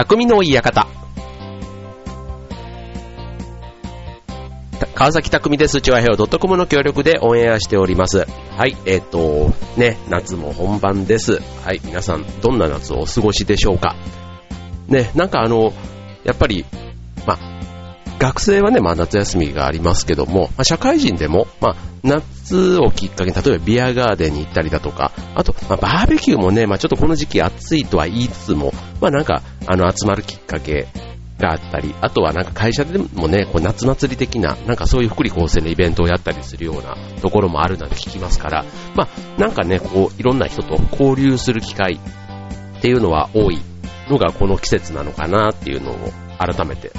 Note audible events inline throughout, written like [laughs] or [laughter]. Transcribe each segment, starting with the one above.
匠の館。川崎匠です。チュアヘオ .com の協力でオンエアしております。はい、えっ、ー、と、ね、夏も本番です。はい、皆さん、どんな夏をお過ごしでしょうか。ね、なんかあの、やっぱり、学生はね、まあ夏休みがありますけども、まあ、社会人でも、まあ夏をきっかけに、例えばビアガーデンに行ったりだとか、あと、まあ、バーベキューもね、まあちょっとこの時期暑いとは言いつつも、まあなんか、あの集まるきっかけがあったり、あとはなんか会社でもね、こう夏祭り的な、なんかそういう福利厚生のイベントをやったりするようなところもあるなんて聞きますから、まあなんかね、こういろんな人と交流する機会っていうのは多いのがこの季節なのかなっていうのを改めて、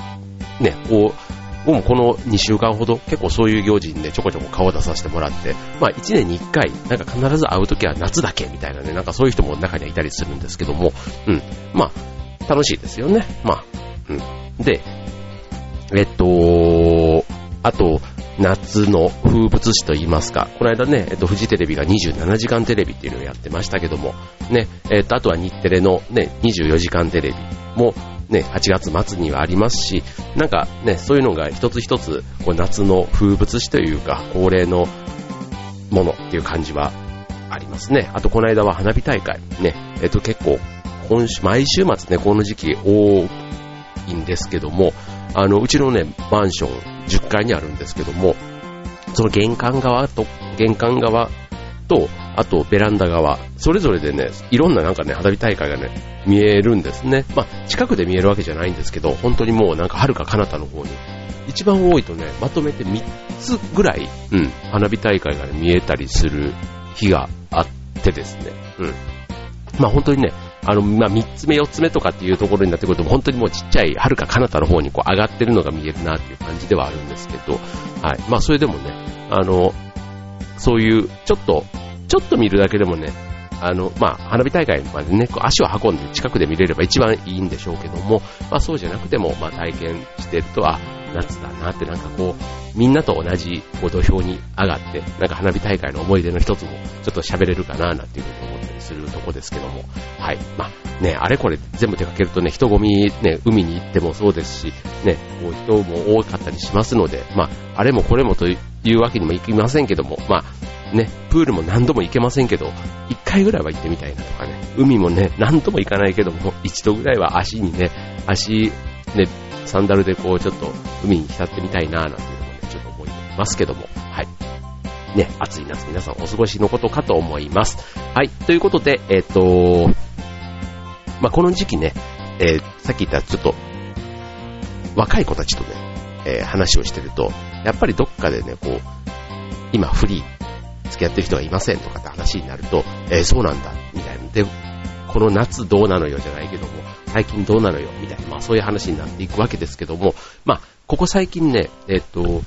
ね、こう、僕もこの2週間ほど結構そういう行事にね、ちょこちょこ顔を出させてもらって、まあ1年に1回、なんか必ず会うときは夏だけみたいなね、なんかそういう人も中にはいたりするんですけども、うん、まあ楽しいですよね。まあ、うん。で、えっと、あと、夏の風物詩と言いますか、この間ね、えっと、フジテレビが27時間テレビっていうのをやってましたけども、ね、えっと、あとは日テレのね、24時間テレビも、ね、8月末にはありますし、なんかね、そういうのが一つ一つ、こう夏の風物詩というか、恒例のものっていう感じはありますね。あと、この間は花火大会、ね、えっと、結構、今週、毎週末ね、この時期多いんですけども、あの、うちのね、マンション10階にあるんですけども、その玄関側と、玄関側と、あとベランダ側、それぞれでね、いろんななんかね、花火大会がね、見えるんですね。まあ、近くで見えるわけじゃないんですけど、本当にもうなんか遥か彼方の方に、一番多いとね、まとめて3つぐらい、うん、花火大会が、ね、見えたりする日があってですね、うん。まあ本当にね、あの、まあ、3つ目、4つ目とかっていうところになってくると、本当にもうちっちゃい、はるか彼方の方にこう上がってるのが見えるなっていう感じではあるんですけど、はい。まあ、それでもね、あの、そういう、ちょっと、ちょっと見るだけでもね、あの、まあ、花火大会までね、足を運んで近くで見れれば一番いいんでしょうけども、まあ、そうじゃなくても、まあ、体験してると、あ、夏だなってなんかこう、みんなと同じこう土俵に上がって、なんか花火大会の思い出の一つもちょっと喋れるかななんていうふうに思ったりするとこですけども、はい。まあね、あれこれ全部出かけるとね、人混みね、海に行ってもそうですし、ね、こう人も多かったりしますので、まあ、あれもこれもというわけにもいきませんけども、まあ、ね、プールも何度も行けませんけど、一回ぐらいは行ってみたいなとかね、海もね、何度も行かないけども、一度ぐらいは足にね、足、ね、サンダルでこうちょっと海に浸ってみたいななんていうのもね、ちょっと思いますけども、はい。ね、暑い夏皆さんお過ごしのことかと思います。はい、ということで、えっ、ー、と、まあ、この時期ね、えー、さっき言ったちょっと、若い子たちとね、えー、話をしてると、やっぱりどっかでね、こう、今フリー、付き合ってる人がいませんとかって話になると、えー、そうなんだ、みたいな。で、この夏どうなのよじゃないけども、最近どうなのよみたいな、まあそういう話になっていくわけですけども、まあ、ここ最近ね、えっと、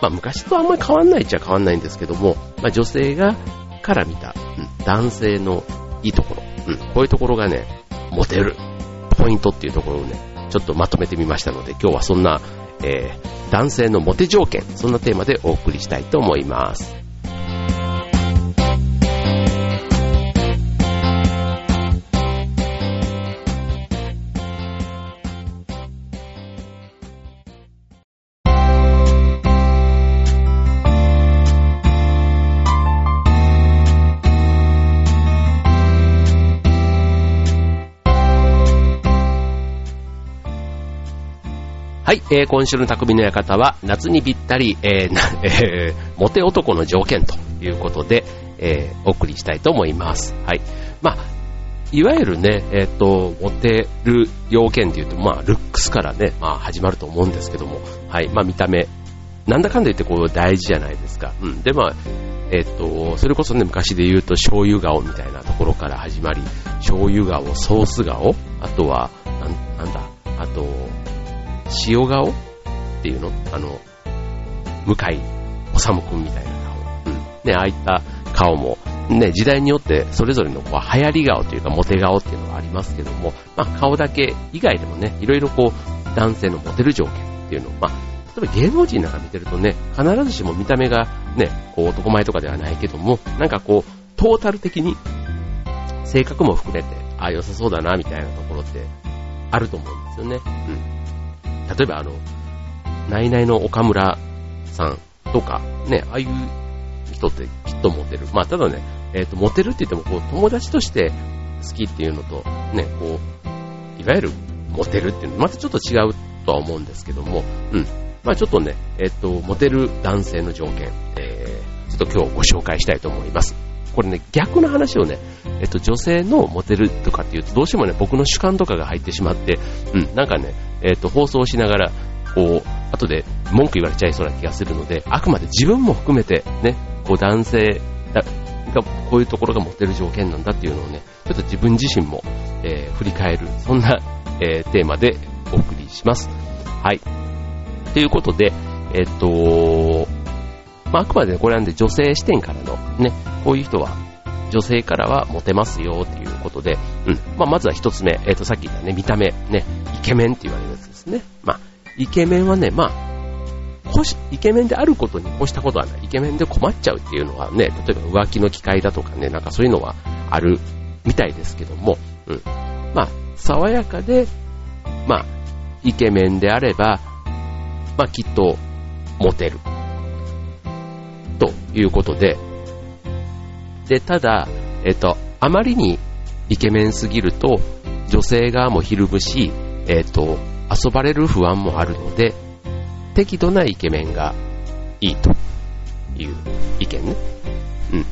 まあ昔とあんまり変わんないっちゃ変わんないんですけども、まあ女性が、から見た、うん、男性のいいところ、うん、こういうところがね、モテる、ポイントっていうところをね、ちょっとまとめてみましたので、今日はそんな、えー、男性のモテ条件、そんなテーマでお送りしたいと思います。はい、えー、今週の匠の館は、夏にぴったり、えー、[laughs] な、えー、モテ男の条件ということで、えー、お送りしたいと思います。はい。まあ、いわゆるね、えっ、ー、と、モテる要件で言うと、まあ、ルックスからね、まあ、始まると思うんですけども、はい、まあ、見た目、なんだかんだ言ってこう大事じゃないですか。うん。で、まあ、えっ、ー、と、それこそね、昔で言うと醤油顔みたいなところから始まり、醤油顔、ソース顔、あとは、なん、なんだ、あと、塩顔っていうのあの、向井治くんみたいな顔。うん。ね、ああいった顔も、ね、時代によってそれぞれのこう流行り顔というかモテ顔っていうのがありますけども、まあ顔だけ以外でもね、いろいろこう男性のモテる条件っていうのを、まあ、例えば芸能人なんか見てるとね、必ずしも見た目がね、こう男前とかではないけども、なんかこう、トータル的に性格も含めて、ああ、良さそうだな、みたいなところってあると思うんですよね。うん。例えばあの、ナイナイの岡村さんとか、ね、ああいう人ってきっとモテる。まあ、ただね、えっ、ー、と、モテるって言っても、こう、友達として好きっていうのと、ね、こう、いわゆるモテるっていうのまたちょっと違うとは思うんですけども、うん。まあちょっとね、えっ、ー、と、モテる男性の条件、えー、ちょっと今日ご紹介したいと思います。これね、逆の話をね、えっと、女性のモテるとかっていうと、どうしてもね、僕の主観とかが入ってしまって、うん、なんかね、えっと、放送しながら、こう、後で文句言われちゃいそうな気がするので、あくまで自分も含めて、ね、こう男性が、こういうところがモテる条件なんだっていうのをね、ちょっと自分自身も、えー、振り返る、そんな、えー、テーマでお送りします。はい。ということで、えっと、まあ、あくまでねこれなんで女性視点からのね、こういう人は女性からはモテますよっていうことで、うん。まあ、まずは一つ目、えっ、と、さっき言ったね、見た目、ね、イケメンって言われるやつですね。まあ、イケメンはね、まあ、イケメンであることに越したことはない。イケメンで困っちゃうっていうのはね、例えば浮気の機会だとかね、なんかそういうのはあるみたいですけども、うん。まあ、爽やかで、まあ、イケメンであれば、まあ、きっと、モテる。ということで、で、ただ、えっと、あまりにイケメンすぎると、女性側もひるむし、えっと、遊ばれる不安もあるので、適度なイケメンがいいという意見ね。うん。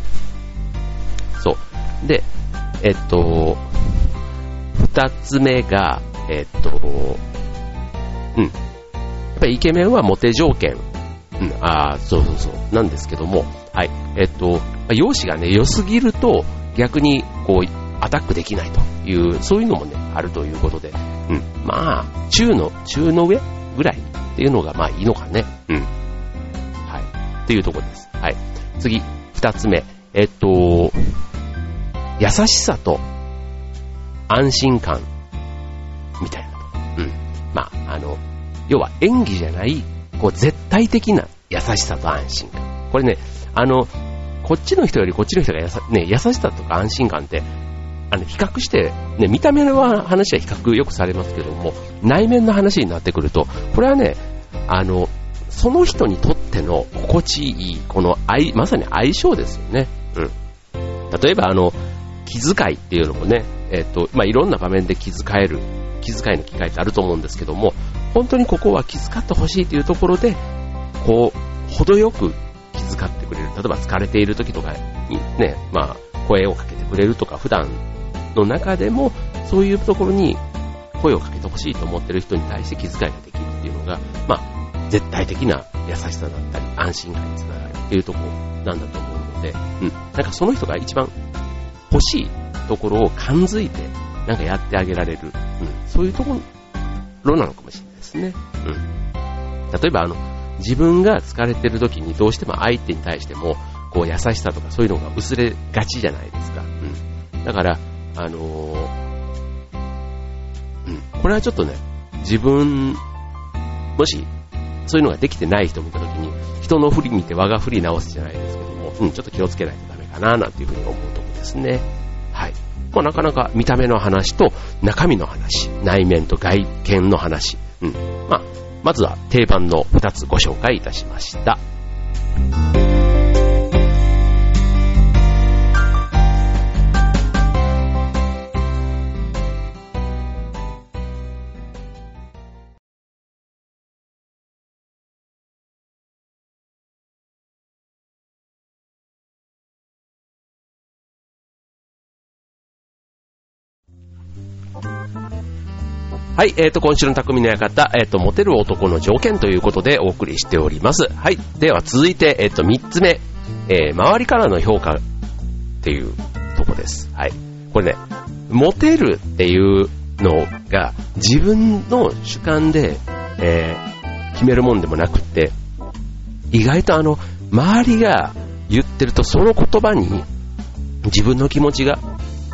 そう。で、えっと、二つ目が、えっと、うん。やっぱりイケメンはモテ条件。うん、ああ、そうそうそう。なんですけども、はい。えっと、容姿がね、良すぎると逆にこう、アタックできないという、そういうのもね、あるということで、うん。まあ、中の、中の上ぐらいっていうのがまあいいのかね。うん。はい。っていうところです。はい。次、二つ目。えっと、優しさと安心感みたいな。うん。まあ、あの、要は演技じゃない、こう絶対的な優しさと安心感。これね、あの、こっちの人よりこっちの人がやさ、ね、優しさとか安心感って、あの、比較して、ね、見た目の話は比較よくされますけども、内面の話になってくると、これはね、あの、その人にとっての心地いい、この愛、まさに相性ですよね。うん。例えば、あの、気遣いっていうのもね、えっ、と、まあ、いろんな場面で気遣える、気遣いの機会ってあると思うんですけども、本当にここは気遣ってほしいというところで、こう、程よく気遣ってくれる。例えば疲れている時とかにね、まあ、声をかけてくれるとか、普段の中でも、そういうところに声をかけてほしいと思ってる人に対して気遣いができるっていうのが、まあ、絶対的な優しさだったり、安心感につながるっていうところなんだと思うので、うん。なんかその人が一番欲しいところを感づいて、なんかやってあげられる、うん。そういうところなのかもしれないですね。うん。例えばあの、自分が疲れてる時にどうしても相手に対しても、こう優しさとかそういうのが薄れがちじゃないですか。うん。だから、あのー、うん。これはちょっとね、自分、もし、そういうのができてない人を見た時に、人の振り見て我が振り直すじゃないですけども、うん、ちょっと気をつけないとダメかな、なんていうふうに思うところですね。はい。まあ、なかなか見た目の話と中身の話、内面と外見の話、うん。まあ、まずは定番の2つご紹介いたしました。はい、えっ、ー、と、今週の匠の館、えっ、ー、と、モテる男の条件ということでお送りしております。はい、では続いて、えっ、ー、と、三つ目、えー、周りからの評価っていうとこです。はい。これね、モテるっていうのが自分の主観で、えー、決めるもんでもなくって、意外とあの、周りが言ってるとその言葉に自分の気持ちが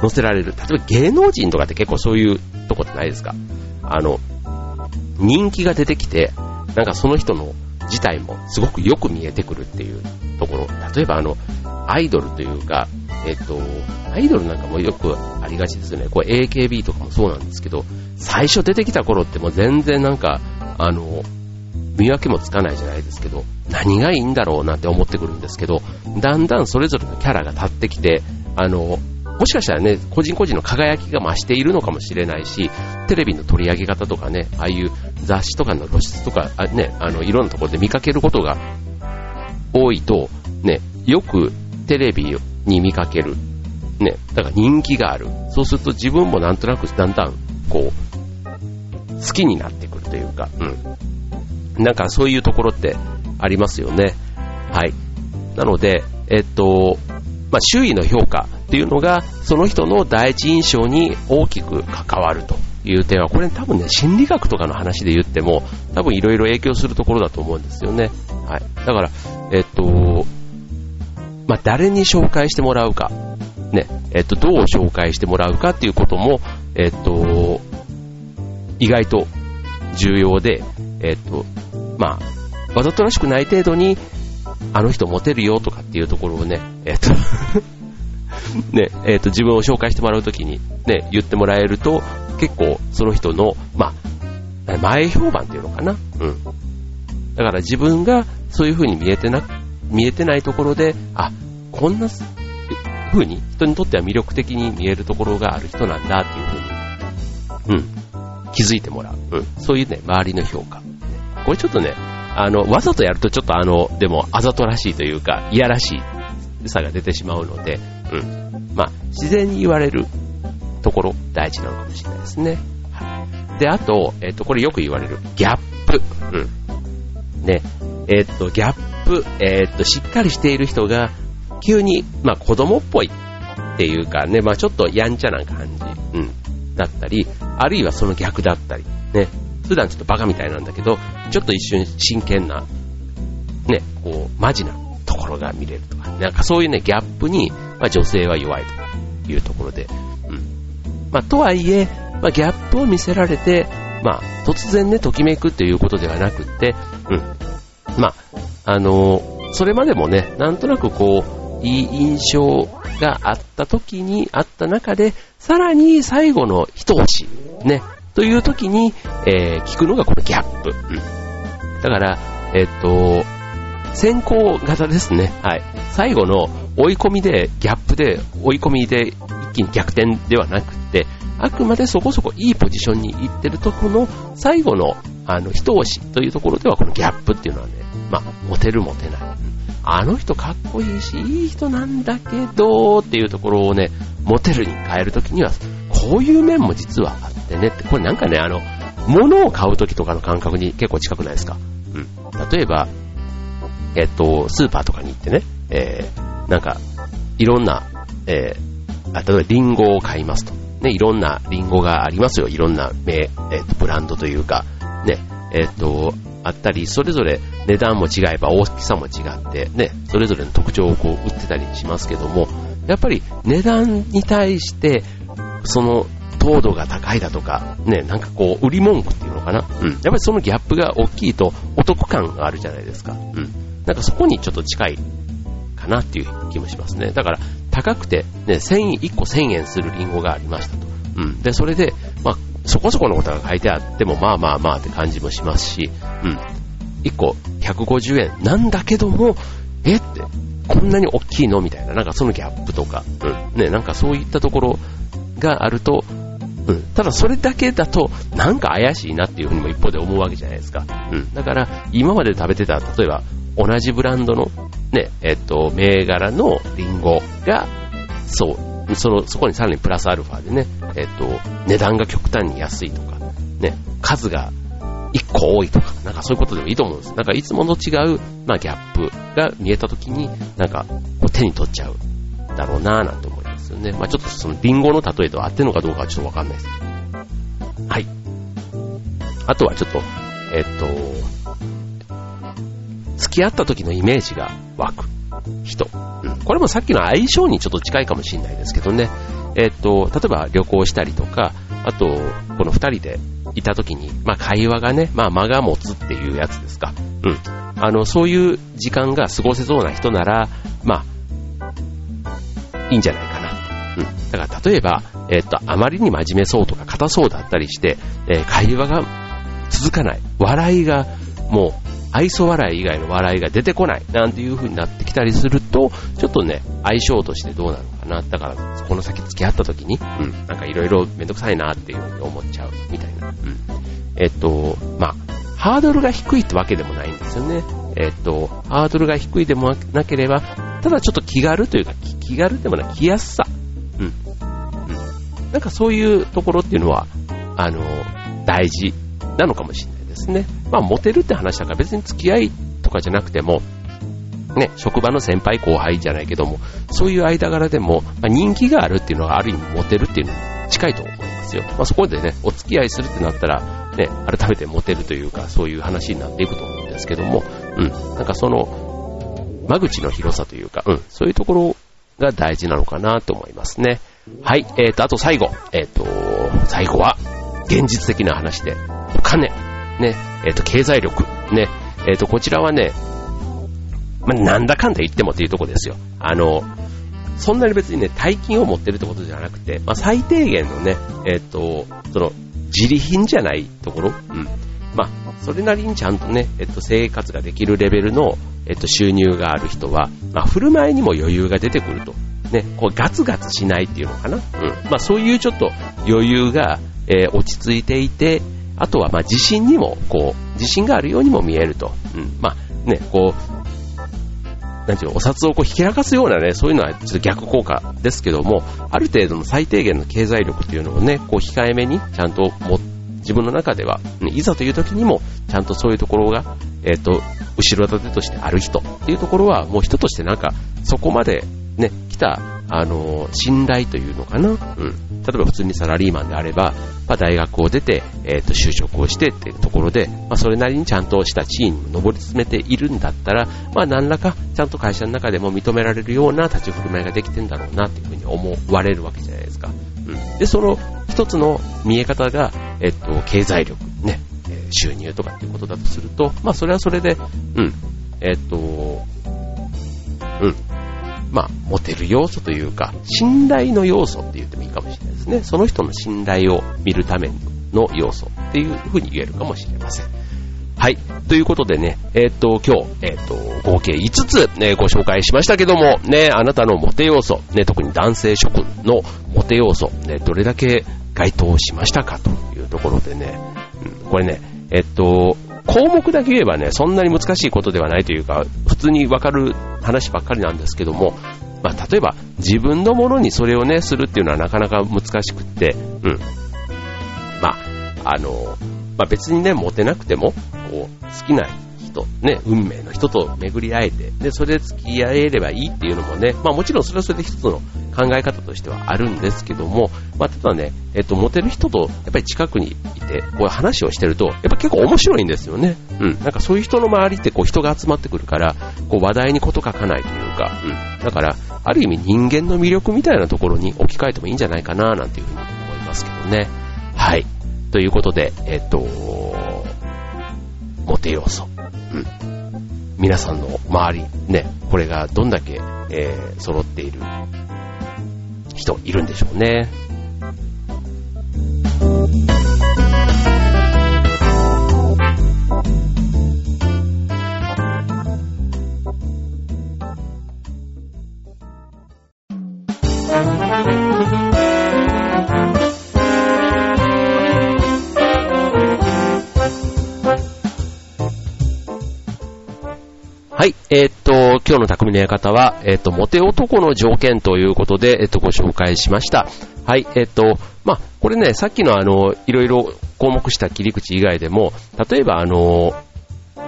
乗せられる。例えば芸能人とかって結構そういうとこってないですか？あの、人気が出てきて、なんかその人の自体もすごくよく見えてくるっていうところ。例えばあの、アイドルというか、えっと、アイドルなんかもよくありがちですよね。これ AKB とかもそうなんですけど、最初出てきた頃ってもう全然なんか、あの、見分けもつかないじゃないですけど、何がいいんだろうなんて思ってくるんですけど、だんだんそれぞれのキャラが立ってきて、あの、もしかしたらね、個人個人の輝きが増しているのかもしれないし、テレビの取り上げ方とかね、ああいう雑誌とかの露出とか、あね、あの、いろんなところで見かけることが多いと、ね、よくテレビに見かける。ね、だから人気がある。そうすると自分もなんとなくだんだん、こう、好きになってくるというか、うん。なんかそういうところってありますよね。はい。なので、えっと、まあ、周囲の評価っていうのが、その人の第一印象に大きく関わるという点は、これ多分ね、心理学とかの話で言っても、多分いろいろ影響するところだと思うんですよね。はい。だから、えっと、まあ、誰に紹介してもらうか、ね、えっと、どう紹介してもらうかっていうことも、えっと、意外と重要で、えっと、まあ、わざとらしくない程度に、あの人モテるよとかっていうところをね、えっと [laughs] ね、えっと、自分を紹介してもらうときに、ね、言ってもらえると、結構その人の、まあ、前評判っていうのかな。うん。だから自分がそういう風に見えてな、見えてないところで、あ、こんな風に人にとっては魅力的に見えるところがある人なんだっていう風に、うん、気づいてもらう。うん、そういうね、周りの評価。これちょっとね、あの、わざとやるとちょっとあの、でも、あざとらしいというか、いやらしいさが出てしまうので、うん。まあ、自然に言われるところ、大事なのかもしれないですね。はい。で、あと、えっ、と、これよく言われる、ギャップ。うん。ね。えっ、と、ギャップ、えっ、と、しっかりしている人が、急に、まあ、子供っぽいっていうかね、まあ、ちょっとやんちゃな感じ、うん、だったり、あるいはその逆だったり、ね、普段ちょっとバカみたいなんだけど、ちょっと一瞬真剣な、ね、こう、マジなところが見れるとか、なんかそういうね、ギャップに、まあ、女性は弱いというところで、うん。まあ、とはいえ、まあ、ギャップを見せられて、まあ、突然ね、ときめくっていうことではなくって、うん。まあ、あのー、それまでもね、なんとなくこう、いい印象があった時に、あった中で、さらに最後の一押し、ね、という時に、えー、聞くのがこのギャップ。うん。だから、えっ、と、先行型ですね。はい。最後の追い込みで、ギャップで、追い込みで一気に逆転ではなくて、あくまでそこそこいいポジションに行ってるとこの最後の、あの、一押しというところではこのギャップっていうのはね、まあ、モテるモテない。あの人かっこいいし、いい人なんだけど、っていうところをね、モテるに変えるときには、こういう面も実はあってねって、これなんかね、あの、物を買うときとかの感覚に結構近くないですか？うん。例えば、えっと、スーパーとかに行ってね、えー、なんか、いろんな、えー、あ例えばリンゴを買いますと。ね、いろんなリンゴがありますよ。いろんな名、えっと、ブランドというか、ね、えっと、あったり、それぞれ値段も違えば大きさも違って、ね、それぞれの特徴をこう売ってたりしますけども、やっぱり値段に対して、その糖度が高いだとか、ね、なんかこう、売り文句っていうのかな。うん。やっぱりそのギャップが大きいとお得感があるじゃないですか。うん。なんかそこにちょっと近いかなっていう気もしますね。だから、高くて、ね、1000、1個1000円するリンゴがありましたと。うん。で、それで、まあ、そこそこのことが書いてあっても、まあまあまあって感じもしますし、うん。1個150円なんだけども、え？って、こんなに大きいの？みたいな、なんかそのギャップとか、うん。ね、なんかそういったところがあると、うん。ただそれだけだと、なんか怪しいなっていうふうにも一方で思うわけじゃないですか。うん。だから、今まで食べてた、例えば、同じブランドの、ね、えっと、銘柄のリンゴが、そう、その、そこにさらにプラスアルファでね、えっと、値段が極端に安いとか、ね、数が1個多いとか、なんかそういうことでもいいと思うんです。なんかいつもの違う、まあギャップが見えた時に、なんか手に取っちゃうだろうなぁなんて思いますよね。まあちょっとそのリンゴの例えと合ってるのかどうかはちょっとわかんないです。はい。あとはちょっと、えっと、付き合った時のイメージが湧く人。うん。これもさっきの相性にちょっと近いかもしれないですけどね。えっと、例えば旅行したりとか、あと、この二人でいた時に、まあ会話がね、まあ間が持つっていうやつですか。うん。あの、そういう時間が過ごせそうな人なら、まあ、いいんじゃないかな。うん。だから例えば、えっ、と、あまりに真面目そうとか硬そうだったりして、えー、会話が続かない。笑いがもう愛想笑い以外の笑いが出てこないなんていう風になってきたりすると、ちょっとね、相性としてどうなのかな。だから、この先付き合った時に、うん、なんかいろいろめんどくさいなっていう風に思っちゃうみたいな。うん。えっと、まあ、ハードルが低いってわけでもないんですよね。えっと、ハードルが低いでもなければ、ただちょっと気軽というか、気軽でもない、気やすさ。うん。うん。なんかそういうところっていうのは、あの、大事なのかもしれない。ですね。まあ、モテるって話だから別に付き合いとかじゃなくても、ね、職場の先輩後輩じゃないけども、そういう間柄でも、まあ、人気があるっていうのはある意味モテるっていうのに近いと思いますよ。まあ、そこでね、お付き合いするってなったら、ね、改めてモテるというか、そういう話になっていくと思うんですけども、うん、なんかその、間口の広さというか、うん、そういうところが大事なのかなと思いますね。はい、えーと、あと最後、えーと、最後は、現実的な話で、お金。ね、えっ、ー、と、経済力、ね、えっ、ー、と、こちらはね、まあ、なんだかんだ言ってもっていうとこですよ。あの、そんなに別にね、大金を持ってるってことじゃなくて、まあ、最低限のね、えっ、と、その、自利品じゃないところ、うん。まあ、それなりにちゃんとね、えっと、生活ができるレベルの、えっと、収入がある人は、まあ、振る舞いにも余裕が出てくると。ね、こう、ガツガツしないっていうのかな。うん。まあ、そういうちょっと余裕が、えー、落ち着いていて、あとは、まあ、自信にも、こう、自信があるようにも見えると。うん。まあ、ね、こう、なんていうの、お札をこうひけらかすようなね、そういうのはちょっと逆効果ですけども、ある程度の最低限の経済力っていうのをね、こう控えめにちゃんとも自分の中では、いざという時にもちゃんとそういうところが、えっ、ー、と、後ろ盾としてある人っていうところはもう人としてなんかそこまでね、来た、あの、信頼というのかな？うん。例えば普通にサラリーマンであれば、まあ、大学を出て、えっ、ー、と、就職をしてっていうところで、まあ、それなりにちゃんとした地位に上り詰めているんだったら、まあ、何らか、ちゃんと会社の中でも認められるような立ち振る舞いができてんだろうなっていうふうに思われるわけじゃないですか。うん。で、その一つの見え方が、えっ、ー、と、経済力、ね、収入とかっていうことだとすると、まあ、それはそれで、うん、えっ、ー、と、まあ、持てる要素というか、信頼の要素って言ってもいいかもしれないですね。その人の信頼を見るための要素っていうふうに言えるかもしれません。はい。ということでね、えー、っと、今日、えー、っと、合計5つ、ね、ご紹介しましたけども、ね、あなたのモテ要素、ね、特に男性諸君のモテ要素、ね、どれだけ該当しましたかというところでね、うん、これね、えっと、項目だけ言えばね、そんなに難しいことではないというか、普通にわかる話ばっかりなんですけども、まあ、例えば自分のものにそれをね、するっていうのはなかなか難しくって、うん。まあ、あの、まあ、別にね、モテなくても、こう、好きな人、ね、運命の人と巡り会えて、で、それで付き合えればいいっていうのもね、まあもちろんそれはそれで一つの考え方としてはあるんですけども、まあただね、えっと、モテる人とやっぱり近くにいて、こういう話をしてると、やっぱ結構面白いんですよね。うん。なんかそういう人の周りってこう人が集まってくるから、こう話題に事欠かないというか、うん。だから、ある意味人間の魅力みたいなところに置き換えてもいいんじゃないかな、なんていうふうに思いますけどね。はい。ということで、えっと、モテ要素。うん。皆さんの周り、ね、これがどんだけ、えー、揃っている人いるんでしょうね。今日の匠の館は、え、っと、モテ男の条件ということで、え、っと、ご紹介しました。はい。えっと、まあ、これね、さっきのあの、いろいろ項目した切り口以外でも、例えばあの、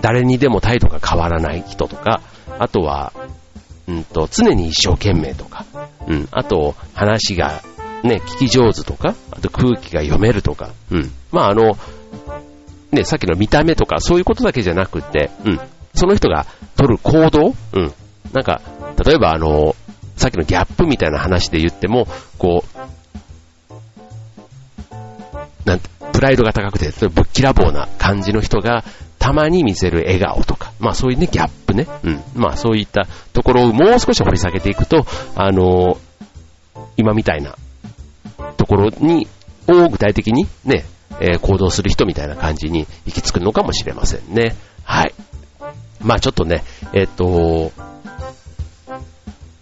誰にでも態度が変わらない人とか、あとは、うんと、常に一生懸命とか、うん、あと、話がね、聞き上手とか、あと空気が読めるとか、うん。まあ、あの、ね、さっきの見た目とか、そういうことだけじゃなくて、うん。その人が取る行動？うん。なんか、例えばあの、さっきのギャップみたいな話で言っても、こう、なんて、プライドが高くて、ぶっきらぼうな感じの人が、たまに見せる笑顔とか、まあそういうね、ギャップね。うん。まあそういったところをもう少し掘り下げていくと、あの、今みたいなところに、を具体的にね、えー、行動する人みたいな感じに行き着くのかもしれませんね。はい。まあちょっとね、えっ、ー、と、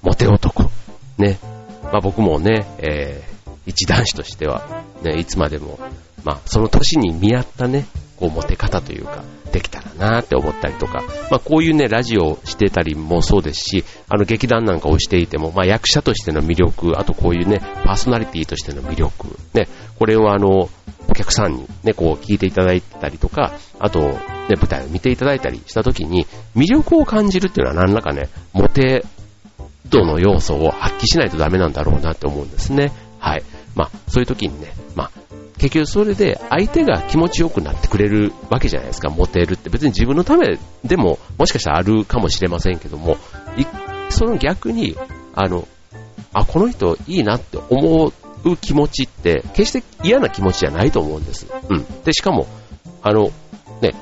モテ男。ね。まあ僕もね、えー、一男子としては、ね、いつまでも、まあその年に見合ったね、こうモテ方というか、できたらなって思ったりとか、まあこういうね、ラジオをしてたりもそうですし、あの劇団なんかをしていても、まあ役者としての魅力、あとこういうね、パーソナリティとしての魅力、ね、これをあの、客さんにね、こう聞いていただいたりとか、あと、ね、舞台を見ていただいたりした時に、魅力を感じるっていうのは何らかね、モテ度の要素を発揮しないとダメなんだろうなって思うんですね。はい。まあ、そういう時にね、まあ、結局それで相手が気持ちよくなってくれるわけじゃないですか、モテるって。別に自分のためでも、もしかしたらあるかもしれませんけども、その逆に、あの、あ、この人いいなって思う気持ちって、決して嫌な気持ちじゃないと思うんです。うん。で、しかも、あの、ね、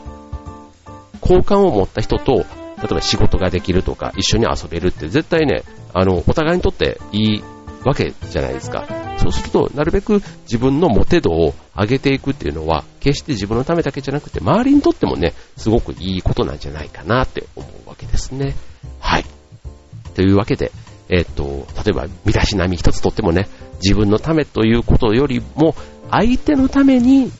好感を持った人と、例えば仕事ができるとか、一緒に遊べるって絶対ね、あの、お互いにとっていいわけじゃないですか。そうすると、なるべく自分のモテ度を上げていくっていうのは、決して自分のためだけじゃなくて、周りにとってもね、すごくいいことなんじゃないかなって思うわけですね。はい。というわけで、えっ、と、例えば、身だしなみ一つとってもね、自分のためということよりも、相手のために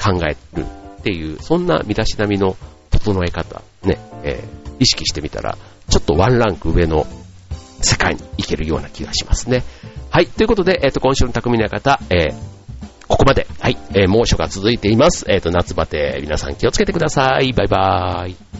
考えるっていう、そんな身だしなみの整え方、ね、えー、意識してみたら、ちょっとワンランク上の世界に行けるような気がしますね。はい、ということで、えっ、ー、と、今週の匠の方、えー、ここまで、はい、えー、猛暑が続いています。えっ、と、夏バテ、皆さん気をつけてください。バイバーイ。